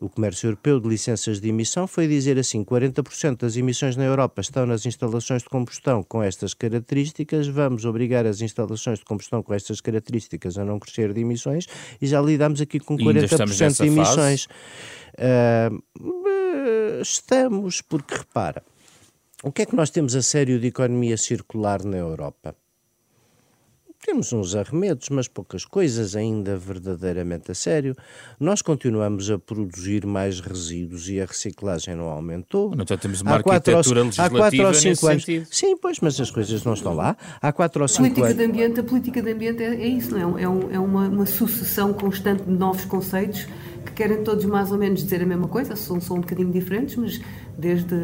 o Comércio Europeu de Licenças de Emissão foi dizer assim: 40% das emissões na Europa estão nas instalações de combustão com estas características, vamos obrigar as instalações de combustão com estas características a não crescer de emissões e já lidamos aqui com 40% de emissões. Uh, estamos, porque repara, o que é que nós temos a sério de economia circular na Europa? Temos uns arremedos, mas poucas coisas ainda verdadeiramente a sério. Nós continuamos a produzir mais resíduos e a reciclagem não aumentou. Então temos uma há arquitetura legislativa há quatro ou cinco anos. Sentido. Sim, pois, mas as coisas não estão lá. Há quatro ou cinco política anos. De ambiente, a política de ambiente é, é isso, não é? É, um, é uma, uma, sucessão constante de novos conceitos que querem todos mais ou menos dizer a mesma coisa, são, são um bocadinho diferentes, mas desde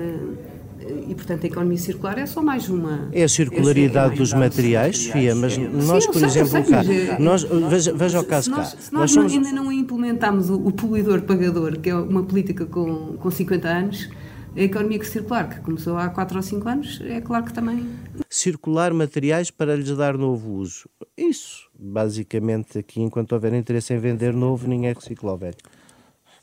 e, portanto, a economia circular é só mais uma. É a circularidade é dos materiais, Sofia, mas nós, Sim, por sei, exemplo, cá, é- nós, veja, veja o caso cá. Se nós, nós somos... ainda não implementámos o, o poluidor-pagador, que é uma política com, com 50 anos, a economia circular, que começou há 4 ou 5 anos, é claro que também. Circular materiais para lhes dar novo uso. Isso, basicamente, aqui, enquanto houver interesse em vender novo, ninguém recicla o velho.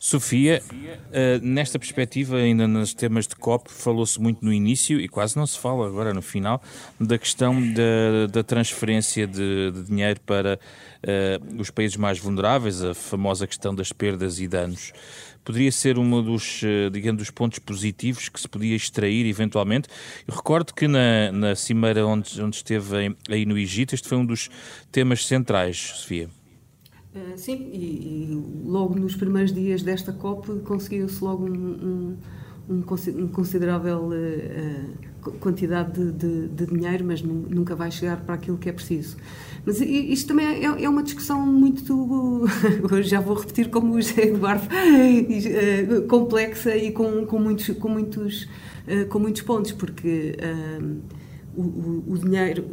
Sofia, uh, nesta perspectiva, ainda nos temas de COP, falou-se muito no início e quase não se fala agora no final da questão da, da transferência de, de, dinheiro para uh, os países mais vulneráveis, a famosa questão das perdas e danos. Poderia ser um dos, uh, digamos, dos pontos positivos que se podia extrair eventualmente. Eu recordo que na, na cimeira onde, onde esteve aí no Egito, este foi um dos temas centrais, Sofia. Uh, sim, e, e, logo nos primeiros dias desta COP conseguiu-se logo um, um, um considerável uh, quantidade de, de, de, dinheiro, mas nunca vai chegar para aquilo que é preciso. Mas isto também é, é uma discussão muito, já vou repetir como o José Eduardo, uh, complexa e com, com, muitos, com, muitos, com muitos pontos, porque o, o, o dinheiro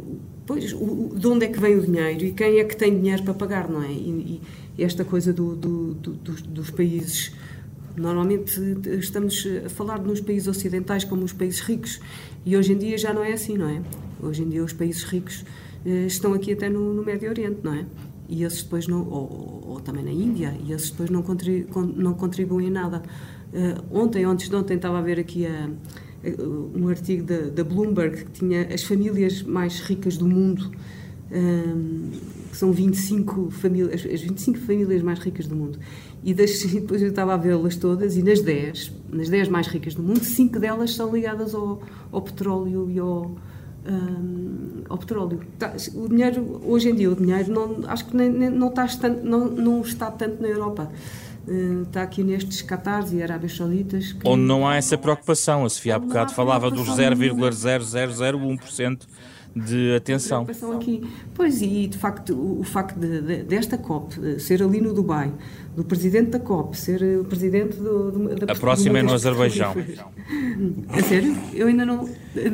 Pois, o, de onde é que vem o dinheiro e quem é que tem dinheiro para pagar, não é? E, e esta coisa do, do, do, dos, dos, países. Normalmente estamos a falar nos países ocidentais como os países ricos e hoje em dia já não é assim, não é? Hoje em dia os países ricos eh, estão aqui até no, no, Médio Oriente, não é? E esses depois não. Ou, ou também na Índia, e esses depois não, contribuem, não contribuem em nada. Uh, ontem, antes de ontem, estava a ver aqui a um artigo da, da Bloomberg que tinha as famílias mais ricas do mundo, um, que são 25 famílias, as 25 famílias mais ricas do mundo. E das, depois eu estava a vê-las todas, e nas 10, nas 10 mais ricas do mundo, 5 delas são ligadas ao, ao petróleo e ao, um, ao petróleo. Tá, o dinheiro, hoje em dia, o dinheiro não, acho que nem, nem, não, está tanto, não, não está tanto na Europa. Está aqui nestes Qatars e Arábias Sauditas. Que... Onde não há essa preocupação. A Sofia há bocado falava dos 0,0001% de atenção. Aqui. Pois, e de facto, o, o facto de, de, desta COP ser ali no Dubai, do presidente da COP ser o presidente do, do, da A próxima é no Azerbaijão. A sério? Eu ainda não,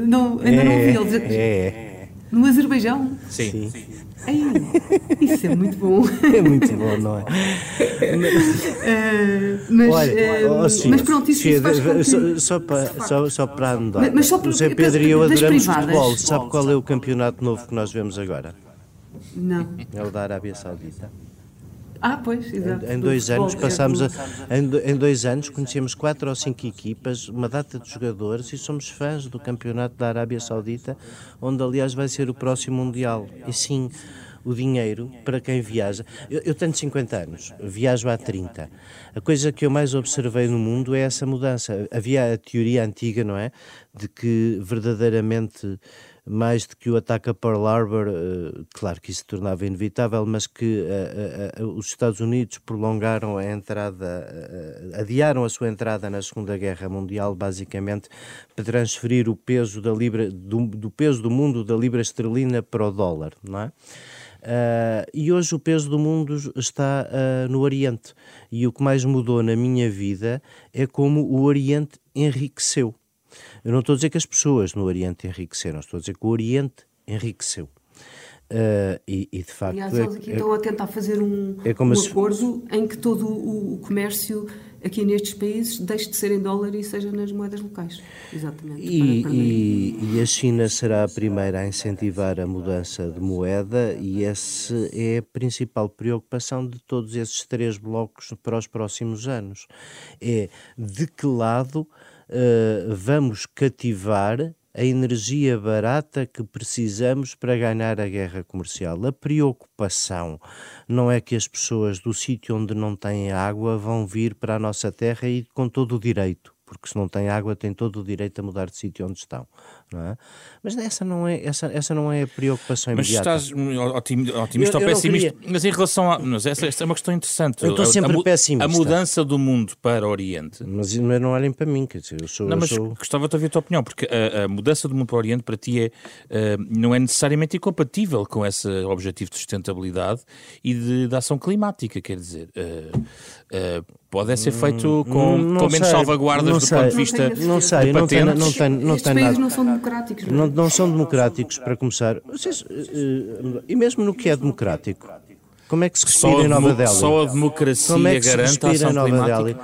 não, ainda é, não ouvi ele dizer. É. No Azerbaijão? Sim. Sim. Ei, isso é muito bom. É muito bom, não é? uh, mas, Olha, uh, oh, mas pronto, isso, isso faz que... só, só, para, só, só para andar. Mas, mas só para, o Zé Pedro e eu adoramos privadas. futebol. Sabe qual é o campeonato novo que nós vemos agora? Não. É o da Arábia Saudita. Ah, pois, exato. Em, em dois anos passámos a, em, em, dois anos conhecemos quatro ou cinco equipas, uma data de jogadores e somos fãs do campeonato da Arábia Saudita, onde aliás vai ser o próximo mundial. E sim, o dinheiro para quem viaja. Eu, eu tenho 50 anos, viajo há 30. A coisa que eu mais observei no mundo é essa mudança. Havia a teoria antiga, não é? De que verdadeiramente mais do que o ataque a Pearl Harbor, uh, claro que isso se tornava inevitável, mas que uh, uh, os Estados Unidos prolongaram a entrada, adiaram a sua entrada na Segunda Guerra Mundial, basicamente para transferir o peso da libra, do, do peso do mundo da libra esterlina para o dólar, não é? Uh, e hoje o peso do mundo está uh, no Oriente. E o que mais mudou na minha vida é como o Oriente enriqueceu. Eu não estou a dizer que as pessoas no Oriente enriqueceram, estou a dizer que o Oriente enriqueceu. Uh, e, e, de facto. Aliás, eles aqui é, estão a tentar fazer um, é um se... acordo em que todo o, o, comércio aqui nestes países deixe de ser em dólar e seja nas moedas locais. Exatamente. E, e, e, a China será a primeira a incentivar a mudança de moeda, e essa é a principal preocupação de todos esses três blocos para os próximos anos. É de que lado uh, vamos cativar a energia barata que precisamos para ganhar a guerra comercial. A preocupação não é que as pessoas do sítio onde não têm água vão vir para a nossa terra e com todo o direito porque se não tem água tem todo o direito a mudar de sítio onde estão. Não é? Mas essa não é, essa, essa não é a preocupação imediata. Mas estás otimista eu, ou pessimista? Queria... Mas em relação a... Mas essa, essa, é uma questão interessante. Eu estou sempre a, a, pessimista. A mudança do mundo para o Oriente. Mas, mas não olhem para mim, quer dizer, eu sou... Não, mas sou... gostava de ouvir a tua opinião, porque a, a, mudança do mundo para o Oriente para ti é, uh, não é necessariamente incompatível com esse objetivo de sustentabilidade e de, de ação climática, quer dizer... Uh, uh, pode ser feito com, não com menos sei, salvaguardas do ponto de vista não sei, não tem, não tem, não tem nada. não são democráticos. Não, é? não são democráticos, para começar. Vocês, uh, e mesmo no que é democrático, como é que se respira em Nova Delhi? Só a democracia como é que se garante a ação Nova climática? Delhi?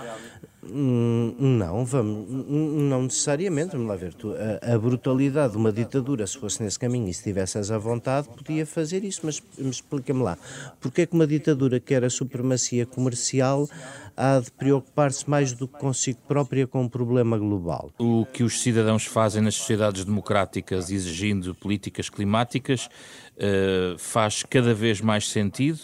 Hum, não, vamos, não necessariamente, vamos lá ver, tu, a, a, brutalidade de uma ditadura, se fosse nesse caminho e se tivesses à vontade, podia fazer isso, mas, mas explica-me lá, porque é que uma ditadura quer a supremacia comercial há de preocupar-se mais do que consigo própria com um problema global? O que os cidadãos fazem nas sociedades democráticas exigindo políticas climáticas uh, faz cada vez mais sentido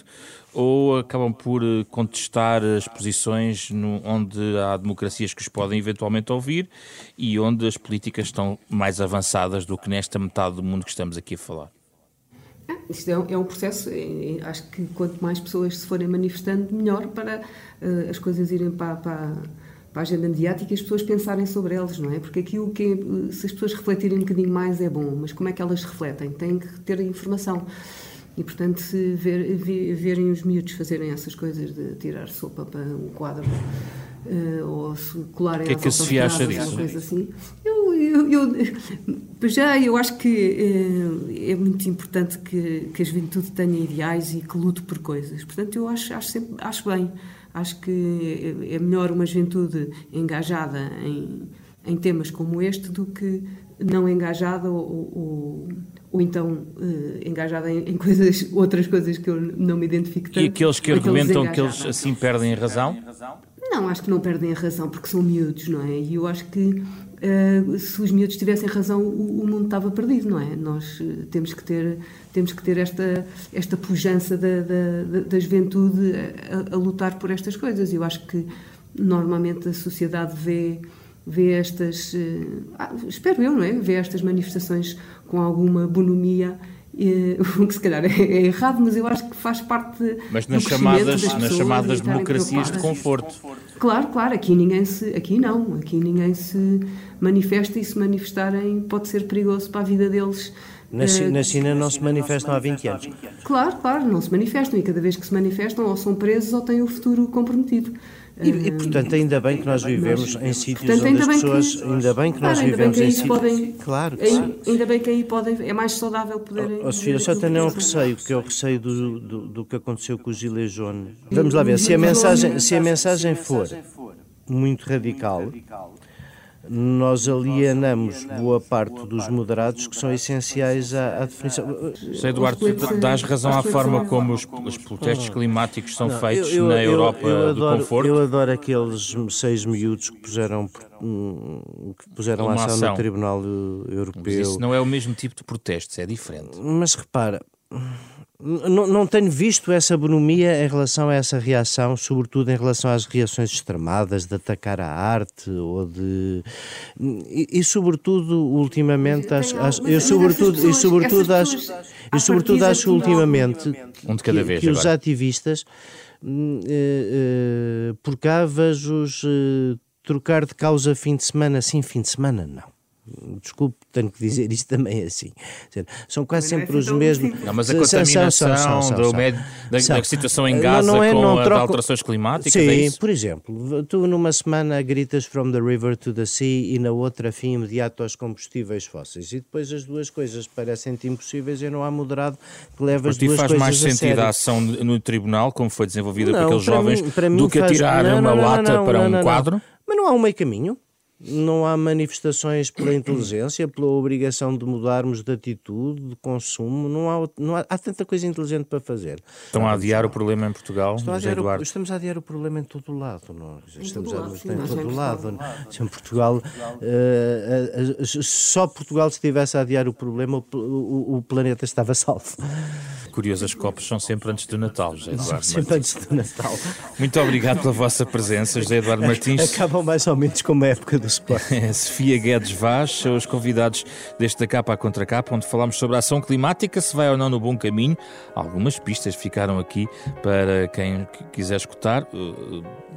ou acabam por eh, contestar as posições no, onde há democracias que os podem eventualmente ouvir e onde as políticas estão mais avançadas do que nesta metade do mundo que estamos aqui a falar? Ah, isto é, é um processo, é, acho que quanto mais pessoas se forem manifestando, melhor para uh, as coisas irem para, para, para, a agenda mediática e as pessoas pensarem sobre elas, não é? Porque aquilo que, é, se as pessoas refletirem um bocadinho mais é bom, mas como é que elas refletem? Têm que ter informação. E, portanto, se ver, verem os miúdos fazerem essas coisas de tirar sopa para um quadro uh, ou se colarem que é que a Sofia acha disso? Coisa assim, eu, eu, eu, já eu acho que uh, é muito importante que, que a juventude tenha ideais e que lute por coisas. Portanto, eu acho, acho, sempre, acho bem. Acho que é, é melhor uma juventude engajada em, em temas como este do que não engajada ou, ou ou então uh, engajada em, em, coisas, outras coisas que eu não me identifico tanto. E aqueles que argumentam que eles assim perdem a razão? Não, acho que não perdem a razão porque são miúdos, não é? E eu acho que uh, se os miúdos tivessem razão, o, o, mundo estava perdido, não é? Nós uh, temos que ter, temos que ter esta, esta pujança da, da, da juventude a, a, lutar por estas coisas. Eu acho que normalmente a sociedade vê, vê estas, uh, espero eu, não é? Vê estas manifestações com alguma bonomia o que se calhar é, é, errado, mas eu acho que faz parte mas nas chamadas nas chamadas democracias de conforto. Claro, claro, aqui ninguém se aqui não, aqui ninguém se manifesta e se manifestarem pode ser perigoso para a vida deles. Na, uh, na China não se manifestam há 20 anos. Claro, claro, não se manifestam e cada vez que se manifestam ou são presos ou têm o futuro comprometido. E, e, portanto, ainda bem que nós vivemos em sítios portanto, onde as pessoas. Que, ainda bem que nós vivemos em sítios. Podem, claro que ainda, ainda bem que aí podem. É mais saudável poderem. Oh, oh Sofia, só tenho um receio, que é o receio do, do, do que aconteceu com o Gilet. Vamos lá ver, se a mensagem, se a mensagem for muito radical nós alienamos boa parte dos moderados que são essenciais à, à definição. Sei, Eduardo, dás razão à forma como os, os protestos climáticos são não, feitos eu, eu, na Europa eu, eu adoro, do conforto? Eu adoro aqueles seis miúdos que puseram, que puseram ação, ação no Tribunal Europeu. Mas isso não é o mesmo tipo de protestos, é diferente. Mas repara não, não tenho visto essa bonomia em relação a essa reação, sobretudo em relação às reações extremadas de atacar a arte ou de e, e sobretudo ultimamente acho, acho, eu sobretudo e sobretudo acho e sobretudo acho ultimamente um de cada vez que, que os ativistas uh, uh, por cá vejo-os uh, trocar de causa fim de semana sim fim de semana não desculpe, tenho que dizer isto também assim. São quase sempre os mesmos. Não, mas a contaminação são, são, são, do médio, da, da, situação em Gaza não é, com as troco... alterações climáticas. Sim, é por exemplo, tu numa semana gritas from the river to the sea e na outra fim imediato aos combustíveis fósseis. E depois as duas coisas parecem-te impossíveis e não há moderado que leva as duas faz coisas mais sentido a, a ação no tribunal, como foi desenvolvida não, por aqueles jovens, mim, do que atirar não, uma lata para um quadro? Mas não há um meio caminho não há manifestações pela inteligência, pela obrigação de mudarmos de atitude, de consumo, não há, não há, há tanta coisa inteligente para fazer. Estão a adiar o problema em Portugal, a adiar o, estamos a adiar o problema em todo o lado. Nós. Estamos a adiar em todo o lado. Em Portugal, uh, uh, só Portugal se estivesse a adiar o problema, o, o, o planeta estava salvo. Curioso, as copas são sempre antes do Natal, José Eduardo Sempre antes do Natal. Muito obrigado pela vossa presença, José Eduardo Martins. Acabam mais ou menos como a época do Sport. Sofia Guedes Vaz são os convidados deste da capa à contra capa, onde falamos sobre a ação climática, se vai ou não no bom caminho. Algumas pistas ficaram aqui para quem quiser escutar.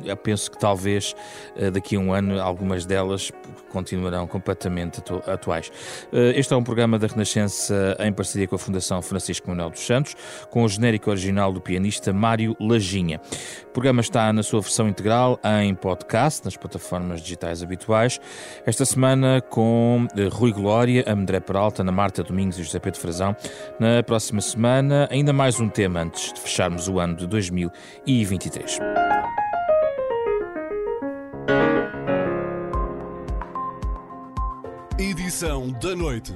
Eu penso que talvez eh, daqui a um ano algumas delas continuarão completamente atuais. Eh, este é um programa da Renascença em parceria com a Fundação Francisco Manuel dos Santos, com o genérico original do pianista Mário Lajinha. O programa está na sua versão integral em podcast, nas plataformas digitais habituais. Esta semana com eh, Rui Glória, André Peralta, Ana Marta Domingos e José Pedro Frazão. Na próxima semana, ainda mais um tema antes de fecharmos o ano de 2023. Edição da noite.